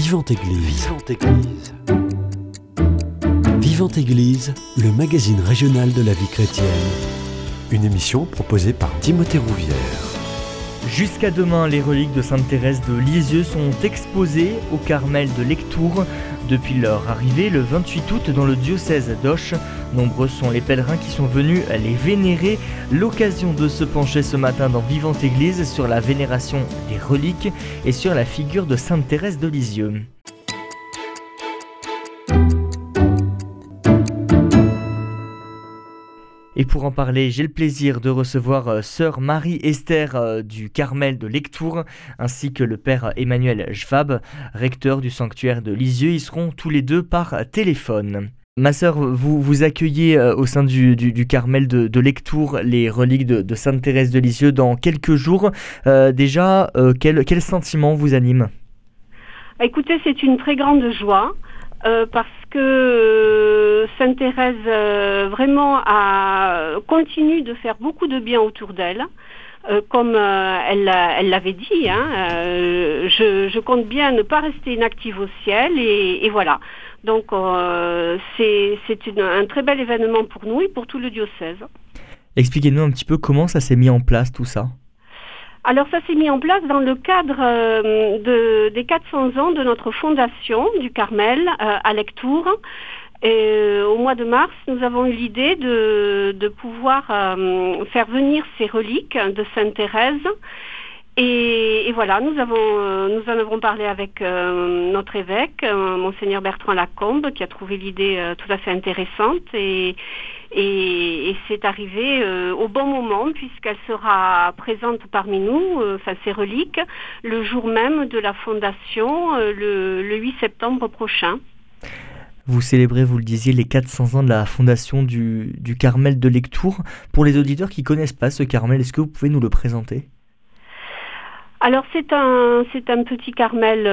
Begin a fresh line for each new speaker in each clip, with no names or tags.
Vivante Église. Vivante Église. Vivante Église, le magazine régional de la vie chrétienne. Une émission proposée par Timothée Rouvière.
Jusqu'à demain, les reliques de Sainte Thérèse de Lisieux sont exposées au Carmel de Lectoure. Depuis leur arrivée le 28 août dans le diocèse d'Auch, nombreux sont les pèlerins qui sont venus les vénérer. L'occasion de se pencher ce matin dans Vivante Église sur la vénération des reliques et sur la figure de Sainte Thérèse de Lisieux. Et pour en parler, j'ai le plaisir de recevoir euh, sœur Marie-Esther euh, du Carmel de Lectour, ainsi que le père Emmanuel Schwab, recteur du sanctuaire de Lisieux. Ils seront tous les deux par téléphone. Ma sœur, vous, accueillez euh, au sein du, Carmel de, Lectour les reliques de, Sainte Thérèse de Lisieux dans quelques jours. déjà, quel, quel sentiment vous anime?
Écoutez, c'est une très grande joie. Euh, parce que euh, Sainte Thérèse euh, vraiment a continue de faire beaucoup de bien autour d'elle. comme elle l'avait dit, hein, je, compte bien ne pas rester inactive au ciel et, voilà. Donc c'est un très bel événement pour nous et pour tout le diocèse.
Expliquez-nous un petit peu comment ça s'est mis en place tout ça.
Alors ça s'est mis en place dans le cadre euh, des 400 ans de notre fondation du Carmel euh, à Lectour. Et, euh, au mois de mars, nous avons eu l'idée de, pouvoir faire venir ces reliques de Sainte Thérèse. Et, voilà, nous, avons, nous en avons parlé avec notre évêque, monseigneur Bertrand Lacombe, qui a trouvé l'idée tout à fait intéressante. Et, c'est arrivé euh, au bon moment puisqu'elle sera présente parmi nous, euh, enfin ses reliques, le jour même de la fondation, euh, le, 8 septembre prochain.
Vous célébrez, vous le disiez, les 400 ans de la fondation du, Carmel de Lectour. Pour les auditeurs qui ne connaissent pas ce Carmel, est-ce que vous pouvez nous le présenter?
Alors c'est un, c'est un petit Carmel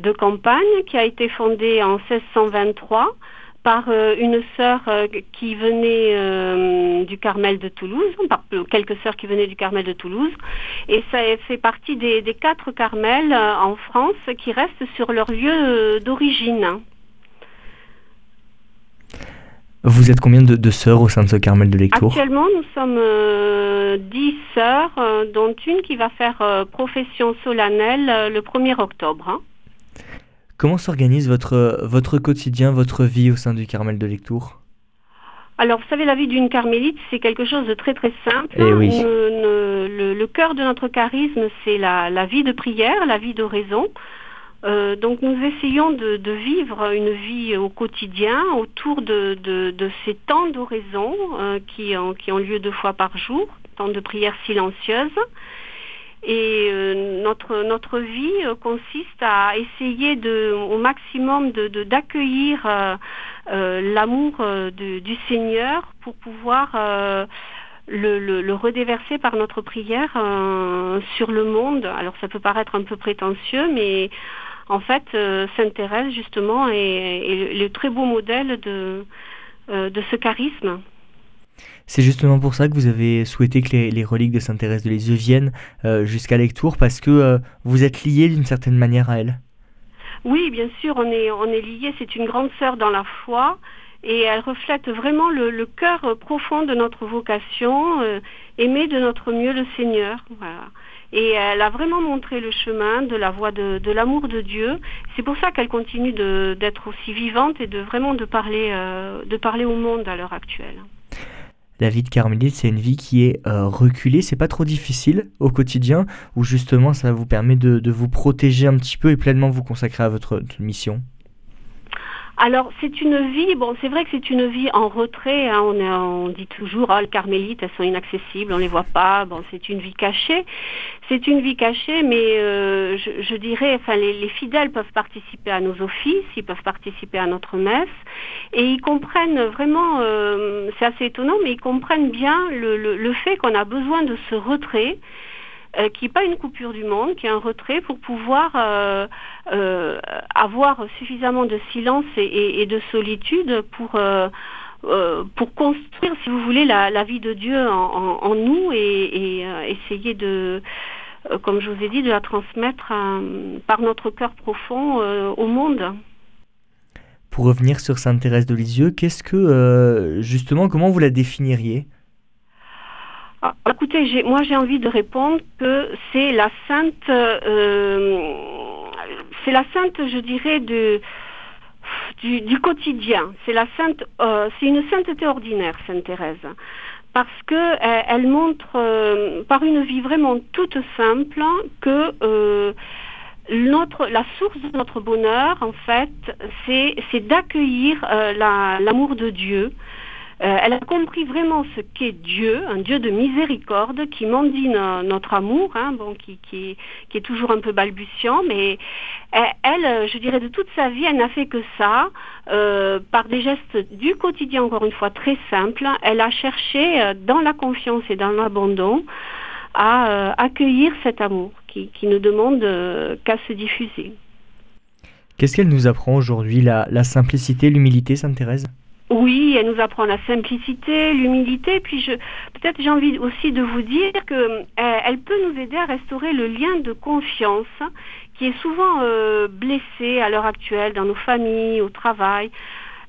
de campagne qui a été fondé en 1623 par euh, une sœur euh, qui venait euh, du Carmel de Toulouse, par quelques sœurs qui venaient du Carmel de Toulouse, et ça fait partie des, quatre Carmels en France qui restent sur leur lieu d'origine.
Vous êtes combien de, sœurs au sein de ce Carmel de Lectour
Actuellement, nous sommes dix sœurs, dont une qui va faire profession solennelle le 1er octobre. Hein.
Comment s'organise votre, votre quotidien, votre vie au sein du Carmel de Lectour?
Alors, vous savez, la vie d'une carmélite, c'est quelque chose de très très simple.
Eh oui.
le, cœur de notre charisme, c'est la, vie de prière, la vie d'oraison. Euh, donc, nous essayons de, vivre une vie au quotidien autour de, ces temps d'oraison euh, qui, qui ont lieu deux fois par jour, temps de prière silencieuse. Et euh, notre, notre vie consiste à essayer au maximum d'accueillir l'amour du Seigneur pour pouvoir le, redéverser par notre prière sur le monde. Alors ça peut paraître un peu prétentieux, mais en fait, Sainte Thérèse, justement, est, est, le très beau modèle de, de ce charisme.
C'est justement pour ça que vous avez souhaité que les, reliques de Sainte Thérèse de Lisieux viennent euh, jusqu'à Lectour, parce que euh, vous êtes lié d'une certaine manière à elle.
Oui, bien sûr, on est, on est lié. C'est une grande sœur dans la foi et elle reflète vraiment le, cœur profond de notre vocation, euh, aimer de notre mieux le Seigneur. Et elle a vraiment montré le chemin de la voie de, l'amour de Dieu. C'est pour ça qu'elle continue d'être aussi vivante et de vraiment de parler, de parler au monde à l'heure actuelle.
La vie de carmélite, c'est une vie qui est euh, reculée, c'est pas trop difficile au quotidien, où justement ça vous permet de, vous protéger un petit peu et pleinement vous consacrer à votre mission?
Alors c'est une vie, bon c'est vrai que c'est une vie en retrait, hein. on, dit toujours, oh, les carmélites elles sont inaccessibles, on les voit pas, bon c'est une vie cachée, c'est une vie cachée, mais euh, je, dirais, enfin les, fidèles peuvent participer à nos offices, ils peuvent participer à notre messe, et ils comprennent vraiment, euh, c'est assez étonnant, mais ils comprennent bien le fait qu'on a besoin de ce retrait euh, qui n'est pas une coupure du monde, qui est un retrait pour pouvoir euh, avoir suffisamment de silence et, de solitude pour, pour construire, si vous voulez, la, vie de Dieu en, nous et, essayer de, comme je vous ai dit, de la transmettre par notre cœur profond au monde.
Pour revenir sur Sainte Thérèse de Lisieux, qu'est-ce que, justement, comment vous la définiriez?
Ah, écoutez, moi j'ai envie de répondre que c'est la sainte, euh, c'est la sainte, je dirais, du, quotidien. Euh, c'est une sainteté ordinaire, Sainte Thérèse, parce que euh, elle, montre par une vie vraiment toute simple que notre, la source de notre bonheur, en fait, c'est d'accueillir l'amour de Dieu euh, elle a compris vraiment ce qu'est Dieu, un Dieu de miséricorde qui mendine notre amour, hein, qui, est toujours un peu balbutiant, mais elle, je dirais de toute sa vie, elle n'a fait que ça, euh, par des gestes du quotidien, encore une fois, très simples. Elle a cherché, euh, dans la confiance et dans l'abandon, à accueillir cet amour qui, ne demande qu'à se diffuser.
Qu'est-ce qu'elle nous apprend aujourd'hui, la, la simplicité, l'humilité, Sainte Thérèse
oui, elle nous apprend la simplicité, l'humilité. Puis je, peut-être j'ai envie aussi de vous dire que euh, elle peut nous aider à restaurer le lien de confiance qui est souvent euh, blessé à l'heure actuelle dans nos familles, au travail.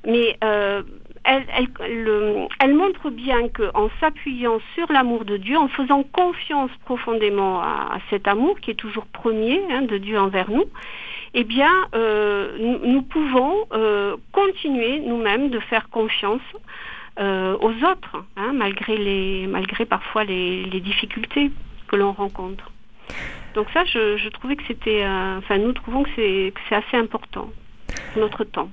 Mais euh, elle, montre bien qu'en s'appuyant sur l'amour de Dieu, en faisant confiance profondément à, cet amour qui est toujours premier hein, de Dieu envers nous, eh bien, euh, nous, pouvons euh, continuer nous-mêmes de faire confiance euh, aux autres, hein, malgré, les, malgré parfois les, difficultés que l'on rencontre. Donc ça, je, trouvais que c'était, enfin, nous trouvons que c'est assez important pour notre temps.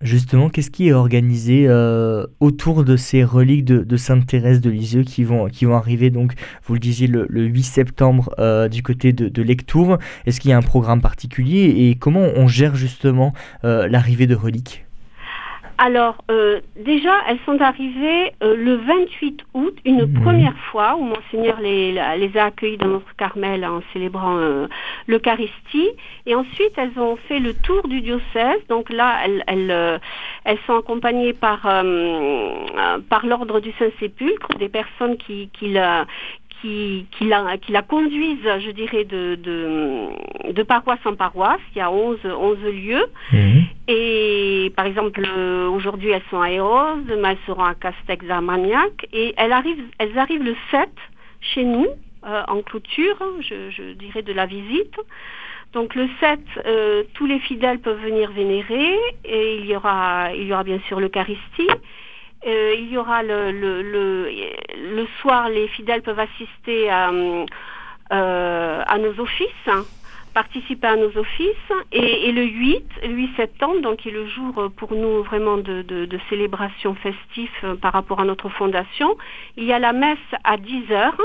Justement, qu'est-ce qui est organisé euh, autour de ces reliques de, Sainte Thérèse de Lisieux qui vont, qui vont arriver, donc, vous le disiez, le, 8 septembre euh, du côté de, de Lectour Est-ce qu'il y a un programme particulier et comment on gère justement euh, l'arrivée de reliques?
Alors, euh, déjà, elles sont arrivées euh, le 28 août, une première fois, où Monseigneur les, les, a accueillies dans notre Carmel en célébrant euh, l'Eucharistie. Et ensuite, elles ont fait le tour du diocèse. Donc là, elles, elles, elles sont accompagnées par, par l'ordre du Saint-Sépulcre, des personnes qui, qui, la, qui, qui, la, qui la conduisent, je dirais, de, de, de paroisse en paroisse. Il y a 11, 11 lieux. Mhm. Et par exemple, aujourd'hui, elles sont à Eros, demain, elles seront à Castex à Maniac. Et elles arrivent, elles arrivent le 7 chez nous, euh, en clôture, je, je, dirais, de la visite. Donc le 7, euh, tous les fidèles peuvent venir vénérer et il y aura, il y aura bien sûr l'Eucharistie. Euh, il y aura le, le, soir, les fidèles peuvent assister à, euh, nos offices, participer à nos offices. Et, le 8, 8 septembre, donc qui est le jour pour nous vraiment de, de, de célébration festive euh, par rapport à notre fondation, il y a la messe à 10 heures.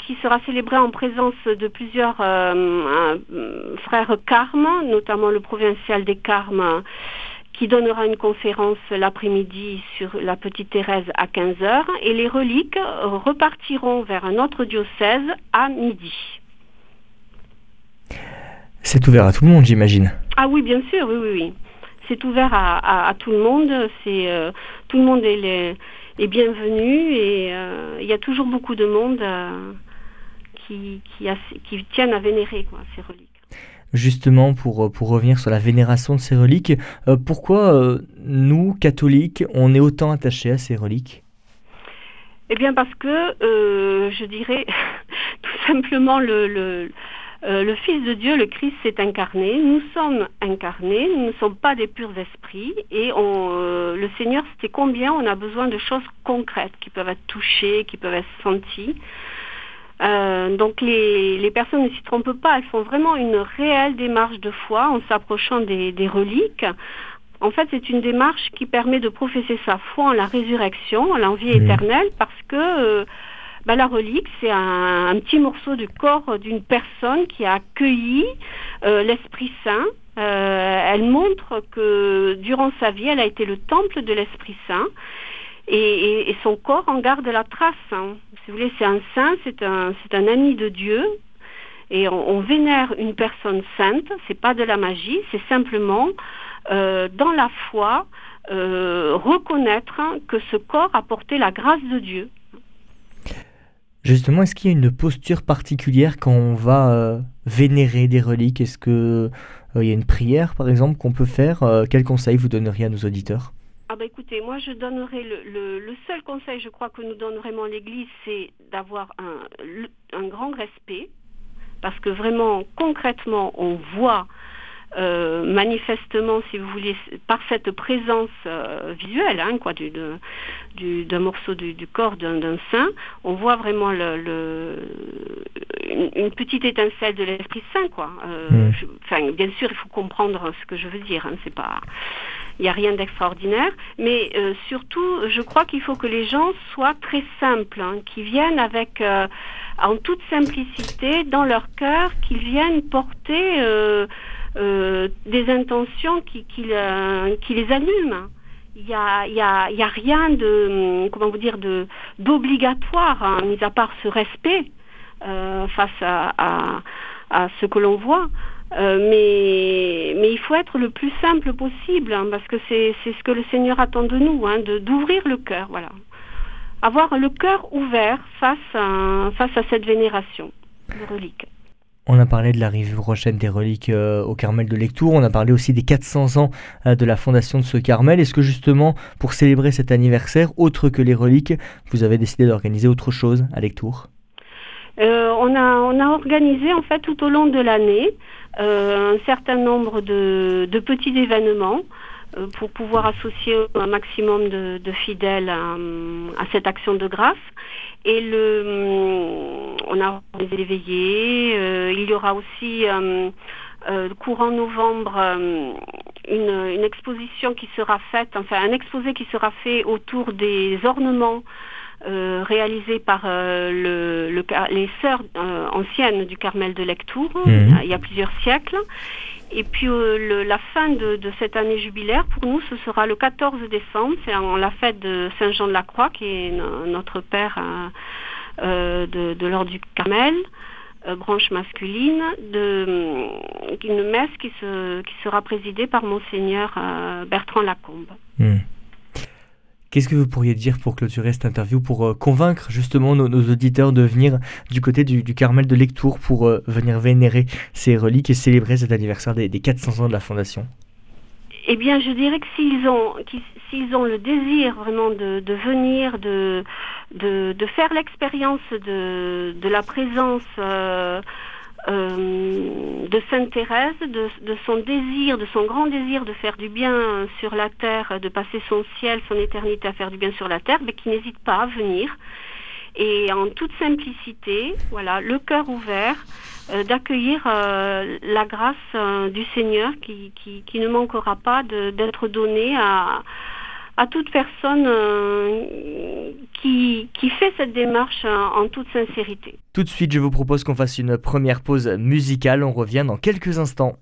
Qui sera célébrée en présence de plusieurs frères Carmes, notamment le provincial des Carmes qui donnera une conférence l'après-midi sur la petite Thérèse à 15h et les reliques repartiront vers un autre diocèse à midi.
C'est ouvert à tout le monde, j'imagine.
Ah oui, bien sûr, oui, oui, oui. C'est ouvert à, tout le monde. C'est euh, tout le monde est, bienvenu et euh, il y a toujours beaucoup de monde euh, qui, qui, tiennent à vénérer ces reliques
justement pour, euh, pour revenir sur la vénération de ces reliques, euh, pourquoi euh, nous, catholiques, on est autant attachés à ces reliques?
Eh bien parce que, je dirais, tout simplement le, le, Fils de Dieu, le Christ, s'est incarné. Nous sommes incarnés, nous ne sommes pas des purs esprits. Et le Seigneur, c'était combien on a besoin de choses concrètes qui peuvent être touchées, qui peuvent être senties. Euh, donc les, personnes ne s'y trompent pas, elles font vraiment une réelle démarche de foi en s'approchant des, reliques. En fait, c'est une démarche qui permet de professer sa foi en la résurrection, en l'envie mmh. éternelle, parce que euh, bah, la relique, c'est un, petit morceau du corps d'une personne qui a accueilli euh, l'Esprit Saint. elle montre que durant sa vie, elle a été le temple de l'Esprit Saint et, son corps en garde la trace. Hein. Vous voulez, c'est un saint, c'est un, ami de Dieu. Et on, vénère une personne sainte, c'est pas de la magie, c'est simplement euh, dans la foi euh, reconnaître que ce corps a porté la grâce de Dieu.
Justement, est-ce qu'il y a une posture particulière quand on va euh, vénérer des reliques? Est-ce qu'il y a une prière, par exemple, qu'on peut faire Quel conseil vous donneriez à nos auditeurs?
Ah bah écoutez, moi je donnerais le, le, seul conseil, je crois que nous donne vraiment l'Église, c'est d'avoir un, un grand respect, parce que vraiment concrètement on voit euh, manifestement, si vous voulez, par cette présence euh, visuelle, hein, quoi, du, d'un morceau du, corps d'un, saint, on voit vraiment le, une, petite étincelle de l'Esprit Saint, quoi. Euh, mm. enfin, bien sûr, il faut comprendre ce que je veux dire. Hein, c'est pas, il n'y a rien d'extraordinaire, mais surtout, je crois qu'il faut que les gens soient très simples, hein, qu'ils viennent avec en toute simplicité dans leur cœur, qu'ils viennent porter euh, des intentions qui, les allument. Il n'y a, rien de, comment vous dire, d'obligatoire, hein, mis à part ce respect euh, face à, ce que l'on voit. Euh, mais, mais il faut être le plus simple possible, hein, parce que c'est ce que le Seigneur attend de nous, hein, d'ouvrir le cœur, voilà. Avoir le cœur ouvert face à, face à cette vénération de reliques.
On a parlé de l'arrivée prochaine des reliques euh, au Carmel de Lectour, on a parlé aussi des 400 ans euh, de la fondation de ce Carmel. Est-ce que justement, pour célébrer cet anniversaire, autre que les reliques, vous avez décidé d'organiser autre chose à Lectour
euh, on, a, on a organisé en fait tout au long de l'année un certain nombre de, petits événements pour pouvoir associer un maximum de, fidèles à, cette action de grâce. Et le, on a les veillées. Euh, il y aura aussi euh, euh, courant novembre une, exposition qui sera faite, enfin un exposé qui sera fait autour des ornements réalisés par le, les sœurs anciennes du Carmel de Lectour, mhm. il y a plusieurs siècles. Et puis la fin de, de, cette année jubilaire, pour nous, ce sera le 14 décembre, c'est la fête de Saint Jean de la Croix, qui est notre père euh, de, l'ordre du Carmel, euh, branche masculine, de, euh, une messe qui, se, qui sera présidée par monseigneur Bertrand Lacombe.
Hmm. Qu'est-ce que vous pourriez dire pour clôturer cette interview, pour convaincre justement nos, auditeurs de venir du côté du, Carmel de Lectour pour venir vénérer ces reliques et célébrer cet anniversaire des, 400 ans de la Fondation?
Eh bien, je dirais que s'ils ont, s'ils ont le désir vraiment de, venir, de, de, de faire l'expérience de, de, la présence euh, euh, de Sainte Thérèse, de, son désir, de son grand désir de faire du bien sur la terre, de passer son ciel, son éternité à faire du bien sur la terre, mais qui n'hésite pas à venir. Et en toute simplicité, voilà, le cœur ouvert, euh, d'accueillir euh, la grâce du Seigneur qui, qui, qui, ne manquera pas d'être donnée à, à toute personne euh, qui, qui, fait cette démarche en toute sincérité.
Tout de suite, je vous propose qu'on fasse une première pause musicale. On revient dans quelques instants.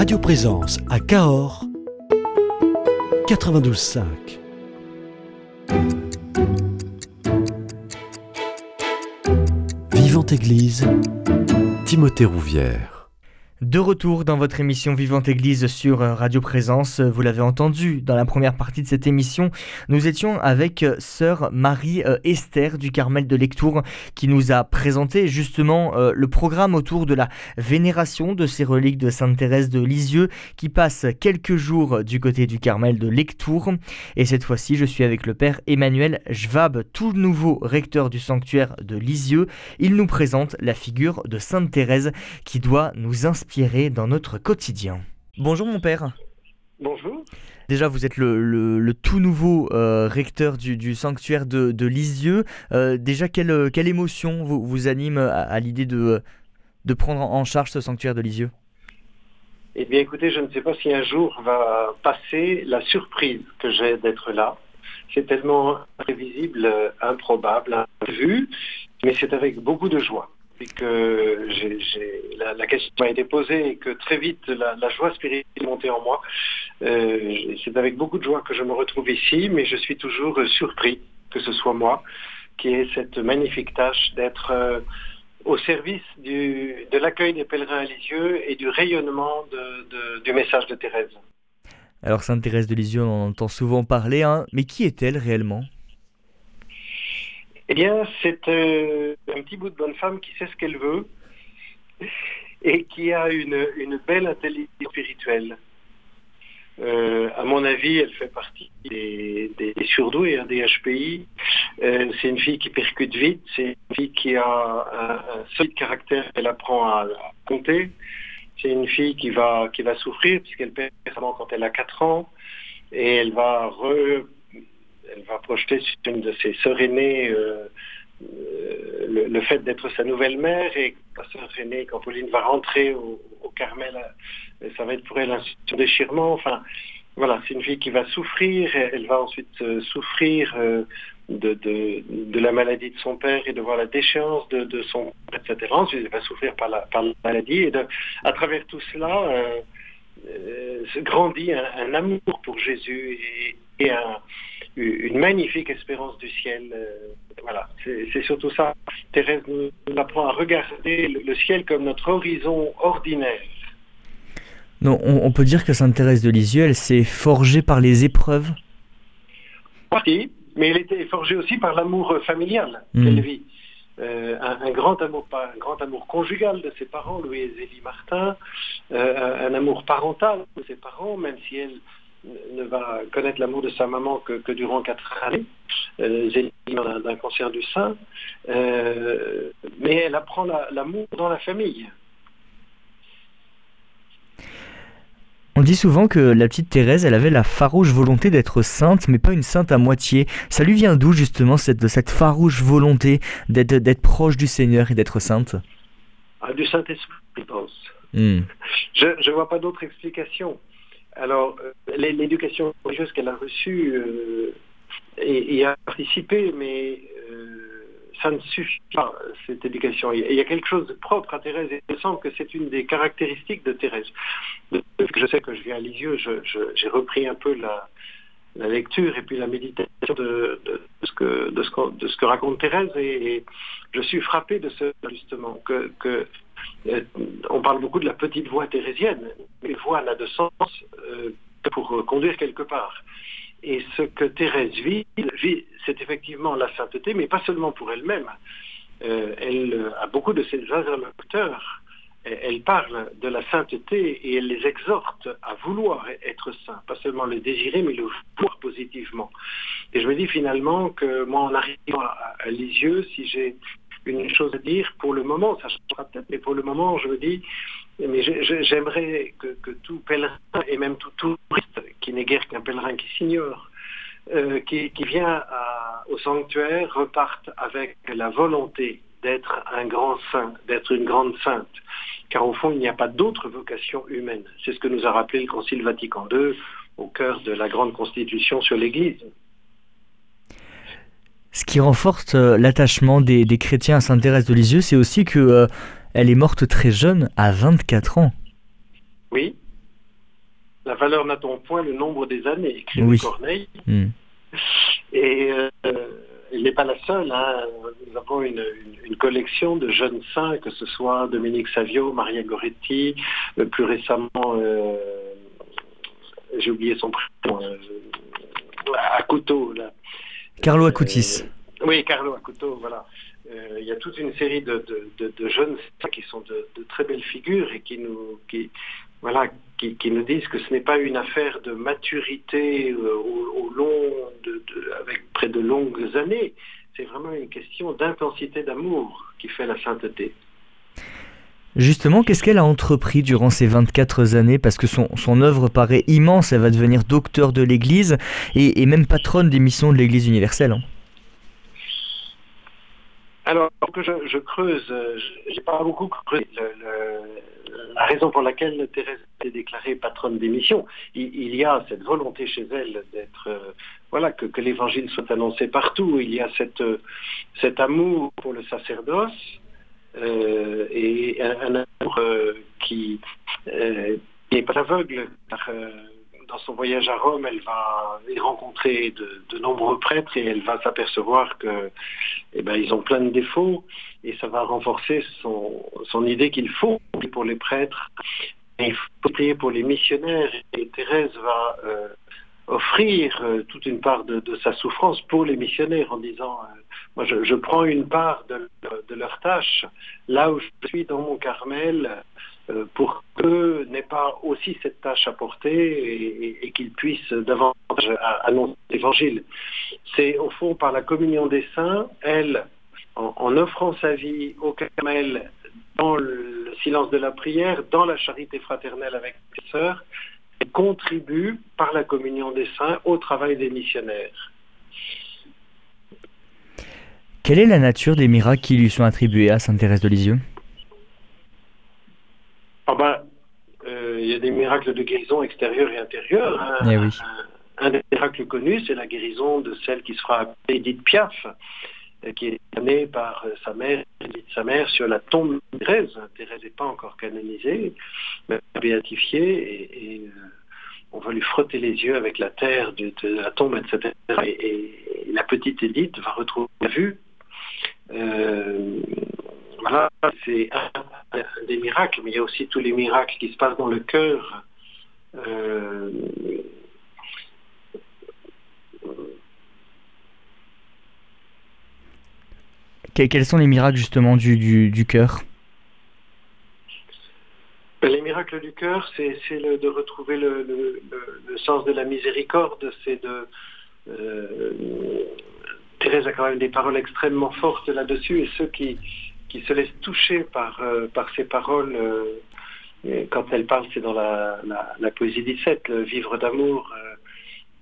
Radio Présence à Cahors 92.5. Vivante Église, Timothée Rouvière.
De retour dans votre émission Vivante Église sur euh, Radio Présence, vous l'avez entendu dans la première partie de cette émission, nous étions avec euh, sœur Marie euh, Esther du Carmel de Lectour qui nous a présenté justement le programme autour de la vénération de ces reliques de Sainte Thérèse de Lisieux qui passe quelques jours du côté du Carmel de Lectour. Et cette fois-ci, je suis avec le père Emmanuel Jvab, tout nouveau recteur du sanctuaire de Lisieux. Il nous présente la figure de Sainte Thérèse qui doit nous inspirer dans notre quotidien. Bonjour mon père.
Bonjour.
Déjà, vous êtes le, tout nouveau euh, recteur du, sanctuaire de, Lisieux. Euh, déjà, quelle, quelle, émotion vous, vous anime à, l'idée de, de prendre en charge ce sanctuaire de Lisieux?
Eh bien, écoutez, je ne sais pas si un jour va passer la surprise que j'ai d'être là. C'est tellement imprévisible, improbable, vu, mais c'est avec beaucoup de joie que la, question m'a été posée et que très vite la, joie spirituelle est montée en moi. Euh, c'est avec beaucoup de joie que je me retrouve ici, mais je suis toujours surpris que ce soit moi qui ai cette magnifique tâche d'être euh, au service de l'accueil des pèlerins à Lisieux et du rayonnement du message de Thérèse.
Alors Sainte Thérèse de Lisieux, on en entend souvent parler, hein, mais qui est-elle réellement?
Eh bien, c'est euh, un petit bout de bonne femme qui sait ce qu'elle veut et qui a une, belle intelligence spirituelle. Euh, à mon avis, elle fait partie des, surdoués, hein, des HPI. Euh, c'est une fille qui percute vite, c'est une fille qui a un, solide caractère, elle apprend à, compter. C'est une fille qui va, qui va souffrir puisqu'elle perd quand elle a 4 ans et elle va re elle va projeter sur une de ses sœurs aînées euh, euh, le, fait d'être sa nouvelle mère et sa sœur aînée, quand Pauline va rentrer au, Carmel, euh, ça va être pour elle un déchirement. Enfin, voilà, c'est une fille qui va souffrir. Elle va ensuite souffrir de, la maladie de son père et de voir la déchéance de, son père, etc. Ensuite, elle va souffrir par la, maladie. Et à travers tout cela, grandit un, amour pour Jésus et un, une magnifique espérance du ciel. Euh, voilà, c'est surtout ça. Thérèse nous, apprend à regarder le, ciel comme notre horizon ordinaire.
Non, on, peut dire que Sainte Thérèse de Lisieux, elle s'est forgée par les épreuves?
Oui, mais elle était forgée aussi par l'amour familial hmm. qu'elle vit. Euh, un, grand amour, un grand amour conjugal de ses parents, Louis et Zélie Martin, euh, un, amour parental de ses parents, même si elle ne va connaître l'amour de sa maman que, durant quatre années, euh, d'un cancer du sein, euh, mais elle apprend l'amour dans la famille.
On dit souvent que la petite Thérèse, elle avait la farouche volonté d'être sainte, mais pas une sainte à moitié. Ça lui vient d'où justement cette, cette farouche volonté d'être proche du Seigneur et d'être sainte?
Ah, Du Saint-Esprit, je pense. Hmm. Je ne vois pas d'autre explication. Alors, euh, l'éducation religieuse qu'elle a reçue euh, et, a participé, mais euh, ça ne suffit pas, cette éducation. Il y a quelque chose de propre à Thérèse et il me semble que c'est une des caractéristiques de Thérèse. Je sais que je viens à Lisieux, j'ai repris un peu la, lecture et puis la méditation de, ce, que, raconte Thérèse et, je suis frappé de ce justement que, on parle beaucoup de la petite voie thérésienne, mais voie n'a de sens euh, pour conduire quelque part. Et ce que Thérèse vit, c'est effectivement la sainteté, mais pas seulement pour elle-même. Euh, elle a beaucoup de ses interlocuteurs. Elle parle de la sainteté et elle les exhorte à vouloir être saint, pas seulement le désirer, mais le vouloir positivement. Et je me dis finalement que moi, en arrivant à Lisieux, si j'ai une chose à dire pour le moment, ça changera peut-être, mais pour le moment, je me dis, mais j'aimerais que, tout pèlerin, et même tout touriste, qui n'est guère qu'un pèlerin qui s'ignore, euh, qui, vient au sanctuaire, reparte avec la volonté d'être un grand saint, d'être une grande sainte. Car au fond, il n'y a pas d'autre vocation humaine. C'est ce que nous a rappelé le Concile Vatican II au cœur de la grande constitution sur l'Église.
Ce qui renforce euh, l'attachement des, chrétiens à Sainte Thérèse de Lisieux, c'est aussi que euh, elle est morte très jeune, à 24 ans.
Oui, la valeur n'a-t-on point le nombre des années, écrit Corneille. Hmm. Et euh, elle n'est pas la seule. Hein. Nous avons une, collection de jeunes saints, que ce soit Dominique Savio, Maria Goretti, euh, plus récemment, j'ai oublié son prénom, à couteau. Là.
Carlo Acutis.
oui, Carlo Acuto, voilà. il y a toute une série de, jeunes qui sont de, très belles figures et qui nous, disent que ce n'est pas une affaire de maturité euh, au, long de, avec près de longues années. C'est vraiment une question d'intensité d'amour qui fait la sainteté.
Justement, qu'est-ce qu'elle a entrepris durant ces 24 années? Parce que son, son œuvre paraît immense, elle va devenir docteur de l'Église et, même patronne des missions de l'Église universelle. Hein.
Alors, que je, je creuse, euh, j'ai pas beaucoup creusé la raison pour laquelle Thérèse est déclarée patronne des missions. Il, y a cette volonté chez elle d'être, euh, voilà, que, l'évangile soit annoncé partout. Il y a cette, euh, cet amour pour le sacerdoce euh, et un, amour qui n'est pas aveugle. dans son voyage à Rome, elle va rencontrer de, nombreux prêtres et elle va s'apercevoir que, eh ben, ont plein de défauts. Et ça va renforcer son, idée qu'il faut pour les prêtres, il faut prier pour les missionnaires. Et Thérèse va euh, offrir euh, toute une part de, sa souffrance pour les missionnaires en disant euh, moi je, prends une part de, leur tâche là où je suis dans mon Carmel pour qu'eux n'aient pas aussi cette tâche à porter et, qu'ils puissent davantage annoncer l'évangile. C'est au fond par la communion des saints, elle, en, offrant sa vie au Carmel, dans le silence de la prière, dans la charité fraternelle avec ses sœurs, contribue par la communion des saints au travail des missionnaires.
Quelle est la nature des miracles qui lui sont attribués à Sainte Thérèse de Lisieux?
Ah ben, euh, Il y a des miracles de guérison extérieure et intérieure. Hein.
Eh oui.
Un, des miracles connus, c'est la guérison de celle qui sera appelée Edith Piaf, qui est née par euh, sa mère, sa mère sur la tombe de Thérèse. Thérèse n'est pas encore canonisée, mais béatifiée, et, euh, on va lui frotter les yeux avec la terre de, la tombe, etc. Et, la petite Édith va retrouver la vue. Euh, voilà, c'est un, des miracles, mais il y a aussi tous les miracles qui se passent dans le cœur.
Quels sont les miracles justement du, du, cœur?
Ben, les miracles du cœur, c'est de retrouver le, sens de la miséricorde, c'est de... Euh, Thérèse a quand même des paroles extrêmement fortes là-dessus, et ceux qui, qui se laissent toucher par, euh, par ces paroles, euh, quand elle parle, c'est dans la, la, poésie 17, le vivre d'amour,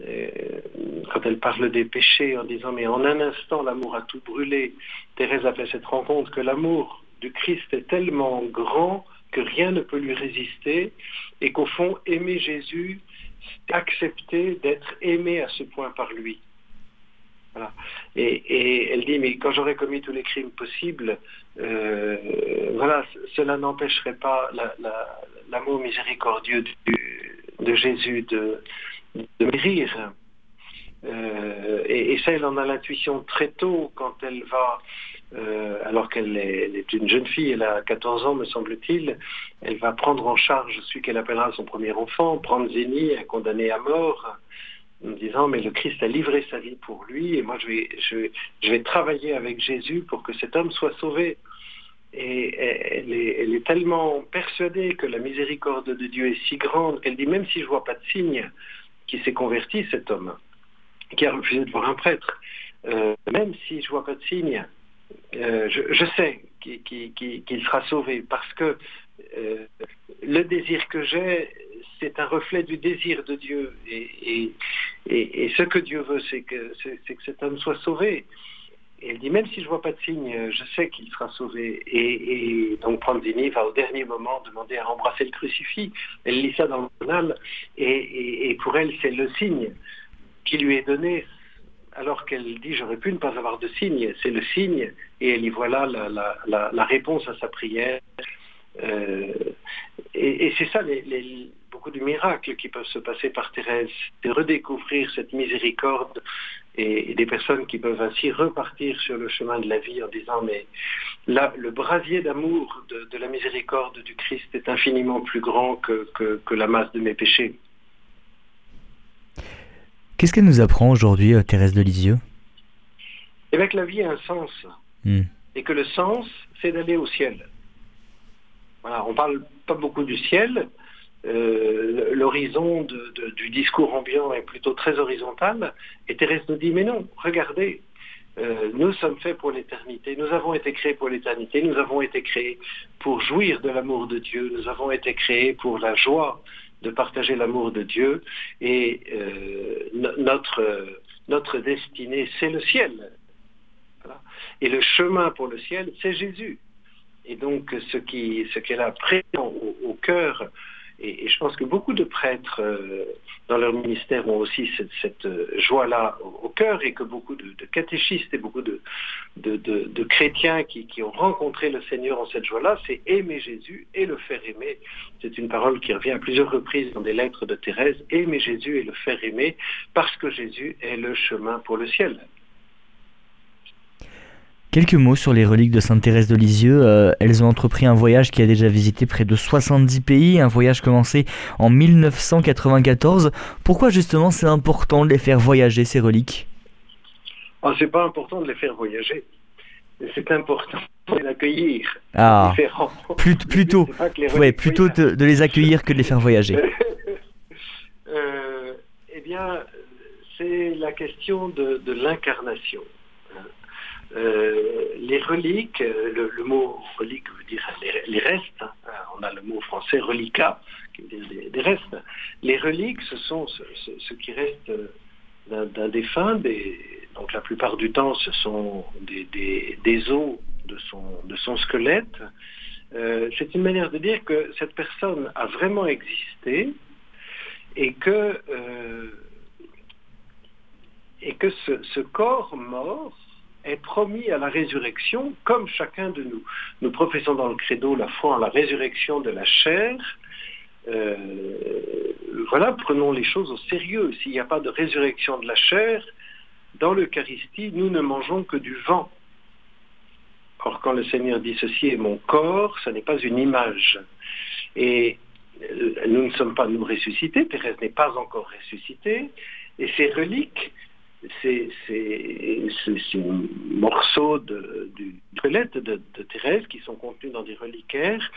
quand elle parle des péchés en disant mais en un instant l'amour a tout brûlé, Thérèse a fait cette rencontre que l'amour du Christ est tellement grand que rien ne peut lui résister et qu'au fond aimer Jésus, c'est accepter d'être aimé à ce point par lui. Et, elle dit, mais quand j'aurai commis tous les crimes possibles, euh, voilà, cela n'empêcherait pas l'amour miséricordieux de Jésus de, de guérir. Euh, et, ça, elle en a l'intuition très tôt quand elle va, euh, alors qu'elle est, une jeune fille, elle a 14 ans me semble-t-il, elle va prendre en charge celui qu'elle appellera son premier enfant, prendre un condamné à mort, en disant mais le Christ a livré sa vie pour lui et moi je vais, je, je vais travailler avec Jésus pour que cet homme soit sauvé. Et elle est, elle est, tellement persuadée que la miséricorde de Dieu est si grande qu'elle dit même si je vois pas de signe, qui s'est converti, cet homme, qui a refusé de voir un prêtre. Euh, même si je vois pas de signe, euh, je, sais qu'il sera sauvé parce que euh, le désir que j'ai, c'est un reflet du désir de Dieu. Et, ce que Dieu veut, c'est que cet homme soit sauvé. Et elle dit, même si je vois pas de signe, je sais qu'il sera sauvé. Et, donc Pranzini va au dernier moment demander à embrasser le crucifix. Elle lit ça dans le journal, et, pour elle, c'est le signe qui lui est donné, alors qu'elle dit, j'aurais pu ne pas avoir de signe. C'est le signe, et elle y voit là la, réponse à sa prière. Euh, et, c'est ça, beaucoup de miracles qui peuvent se passer par Thérèse, de redécouvrir cette miséricorde et, des personnes qui peuvent ainsi repartir sur le chemin de la vie en disant mais là, le brasier d'amour de, la miséricorde du Christ est infiniment plus grand que, que, la masse de mes péchés.
Qu'est-ce qu'elle nous apprend aujourd'hui, euh, Thérèse de Lisieux?
Eh bien que la vie a un sens. Hmm. Et que le sens, c'est d'aller au ciel. Voilà, on parle pas beaucoup du ciel, euh, l'horizon du discours ambiant est plutôt très horizontal. Et Thérèse nous dit, mais non, regardez, euh, nous sommes faits pour l'éternité, nous avons été créés pour l'éternité, nous avons été créés pour jouir de l'amour de Dieu, nous avons été créés pour la joie de partager l'amour de Dieu, et euh, notre, notre destinée, c'est le ciel. Et le chemin pour le ciel, c'est Jésus. Et donc, ce qui ce qu'elle a présent au cœur et, je pense que beaucoup de prêtres euh, dans leur ministère ont aussi cette, euh, joie-là au, cœur et que beaucoup de, catéchistes et beaucoup de, chrétiens qui, qui, ont rencontré le Seigneur en cette joie-là, c'est aimer Jésus et le faire aimer. C'est une parole qui revient à plusieurs reprises dans des lettres de Thérèse, aimer Jésus et le faire aimer parce que Jésus est le chemin pour le ciel.
Quelques mots sur les reliques de Sainte Thérèse de Lisieux. Euh, elles ont entrepris un voyage qui a déjà visité près de 70 pays, un voyage commencé en 1994. Pourquoi justement c'est important de les faire voyager, ces reliques?
Ah, C'est pas important de les faire voyager. C'est important de les accueillir.
Ah, plutôt, ouais, plutôt de, les accueillir que de les faire voyager.
euh, eh bien, c'est la question de l'incarnation. Euh, les reliques, euh, le, mot relique veut dire les, restes, hein. on a le mot français reliquat, qui veut dire des, restes. Les reliques, ce sont ce, qui reste d'un défunt, donc la plupart du temps ce sont des, os de son, de son squelette. Euh, c'est une manière de dire que cette personne a vraiment existé et que, et que ce corps mort est promis à la résurrection comme chacun de nous. Nous professons dans le credo la foi en la résurrection de la chair. Euh, voilà, prenons les choses au sérieux. S'il n'y a pas de résurrection de la chair, dans l'Eucharistie, nous ne mangeons que du vent. Or, quand le Seigneur dit ceci est mon corps, ce n'est pas une image. Et euh, nous ne sommes pas nous ressuscités, Thérèse n'est pas encore ressuscitée, et ces reliques ces, morceaux de, du squelette de, Thérèse qui sont contenus dans des reliquaires,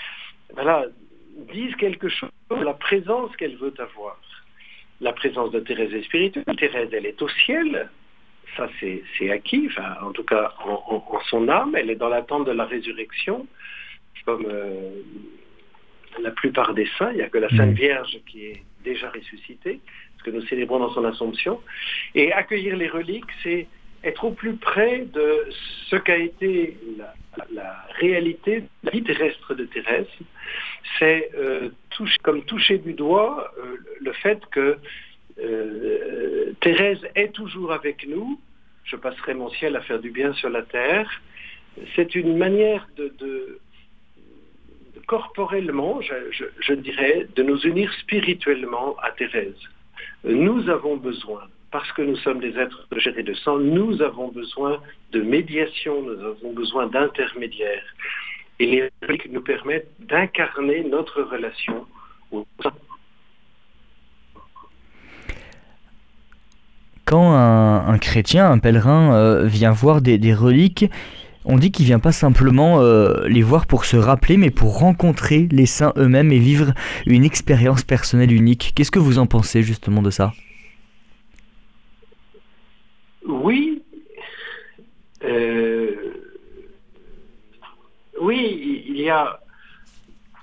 voilà, disent quelque chose de la présence qu'elle veut avoir. La présence de Thérèse est spirituelle. Thérèse, elle est au ciel. Ça, c'est acquis, en tout cas en, son âme. Elle est dans l'attente de la résurrection, comme euh, la plupart des saints. Il n'y a que la Sainte mmh. Vierge qui est déjà ressuscitée que nous célébrons dans son Assomption. Et accueillir les reliques, c'est être au plus près de ce qu'a été la, réalité de la vie terrestre de Thérèse. C'est euh, comme toucher du doigt euh, le fait que euh, Thérèse est toujours avec nous. Je passerai mon ciel à faire du bien sur la terre. C'est une manière de, corporellement, je, dirais, de nous unir spirituellement à Thérèse. Nous avons besoin, parce que nous sommes des êtres de chair et de sang, nous avons besoin de médiation, nous avons besoin d'intermédiaires. Et les reliques nous permettent d'incarner notre relation au sang.
Quand un, chrétien, un pèlerin euh, vient voir des, reliques, on dit qu'il vient pas simplement euh, les voir pour se rappeler, mais pour rencontrer les saints eux-mêmes et vivre une expérience personnelle unique. Qu'est-ce que vous en pensez justement de ça?
Oui. Euh, oui, il y a.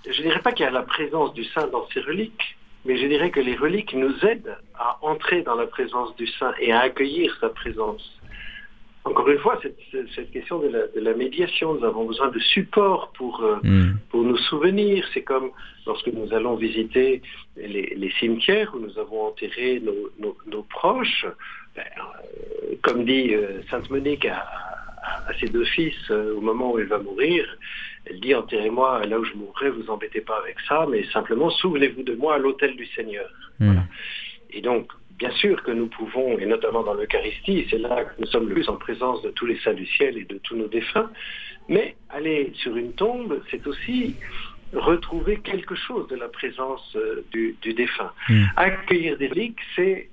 Je ne dirais pas qu'il y a la présence du saint dans ces reliques, mais je dirais que les reliques nous aident à entrer dans la présence du saint et à accueillir sa présence encore une fois, cette, question de la, médiation, nous avons besoin de support pour, euh, mm. pour nous souvenir. C'est comme lorsque nous allons visiter les, cimetières où nous avons enterré nos, proches. Ben, euh, comme dit euh, Sainte Monique à, ses deux fils au moment où elle va mourir, Elle dit enterrez-moi là où je mourrai, vous embêtez pas avec ça, mais simplement souvenez-vous de moi à l'autel du Seigneur. Hmm. Et donc, bien sûr que nous pouvons, et notamment dans l'Eucharistie, c'est là que nous sommes le plus en présence de tous les saints du ciel et de tous nos défunts, mais aller sur une tombe, c'est aussi retrouver quelque chose de la présence euh, du, défunt. Hmm. Accueillir des reliques, c'est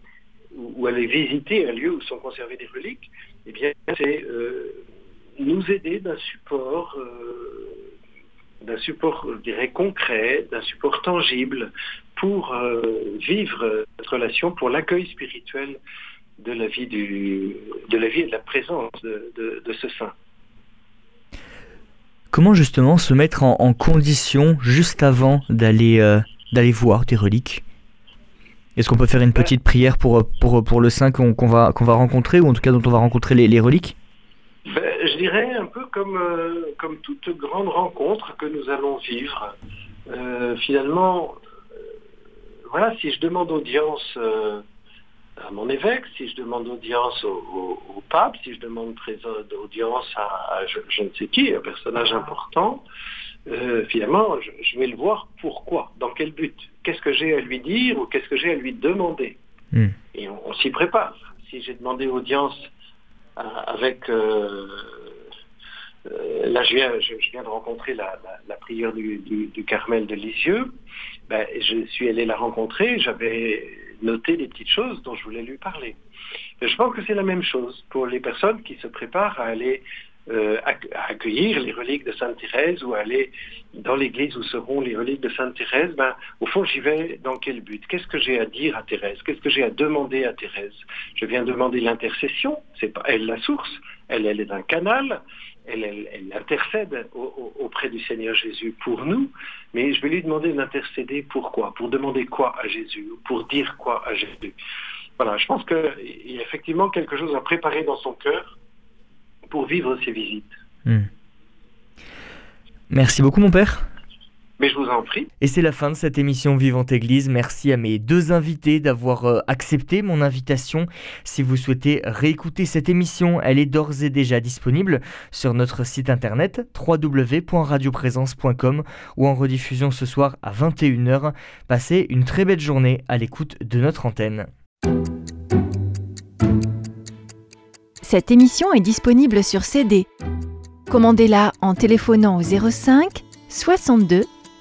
ou aller visiter un lieu où sont conservées des reliques, eh bien, c'est euh, nous aider d'un support, euh, d'un support, je dirais, concret, d'un support tangible pour vivre cette relation, pour l'accueil spirituel de la vie du, de la vie et de la présence de ce saint.
Comment justement se mettre en, condition juste avant d'aller euh, d'aller voir des reliques? Est-ce qu'on peut faire une petite prière pour, pour, pour le saint qu'on va, qu'on va rencontrer, ou en tout cas dont on va rencontrer les, reliques?
Ben, Je dirais un peu comme, euh, comme toute grande rencontre que nous allons vivre. Euh, finalement, voilà, si je demande audience à mon évêque, si je demande audience au, pape, si je demande audience à, je, ne sais qui, un personnage important, euh, finalement, je, vais le voir pourquoi, dans quel but, qu'est-ce que j'ai à lui dire ou qu'est-ce que j'ai à lui demander? Hmm. Et on, s'y prépare. Si j'ai demandé audience euh, avec... Euh, là, je viens, je, viens, de rencontrer la, prière du, Carmel de Lisieux. Ben, je suis allé la rencontrer, j'avais noter des petites choses dont je voulais lui parler. je pense que c'est la même chose pour les personnes qui se préparent à aller euh, accueillir les reliques de Sainte Thérèse ou aller dans l'église où seront les reliques de Sainte Thérèse, ben, au fond, j'y vais dans quel but? Qu'est-ce que j'ai à dire à Thérèse? Qu'est-ce que j'ai à demander à Thérèse? Je viens demander l'intercession, c'est pas elle la source, elle, elle est un canal, elle, intercède auprès du Seigneur Jésus pour nous, mais je vais lui demander d'intercéder pourquoi Pour demander quoi à Jésus Pour dire quoi à Jésus? Voilà, je pense qu'il y a effectivement quelque chose à préparer dans son cœur pour vivre ces visites. Hmm.
Merci beaucoup mon père.
Mais je vous en prie.
Et c'est la fin de cette émission Vivante Église. Merci à mes deux invités d'avoir euh, accepté mon invitation. Si vous souhaitez réécouter cette émission, elle est d'ores et déjà disponible sur notre site internet www.radioprésence.com ou en rediffusion ce soir à 21h. Passez une très belle journée à l'écoute de notre antenne.
Cette émission est disponible sur CD. Commandez-la en téléphonant au 05 62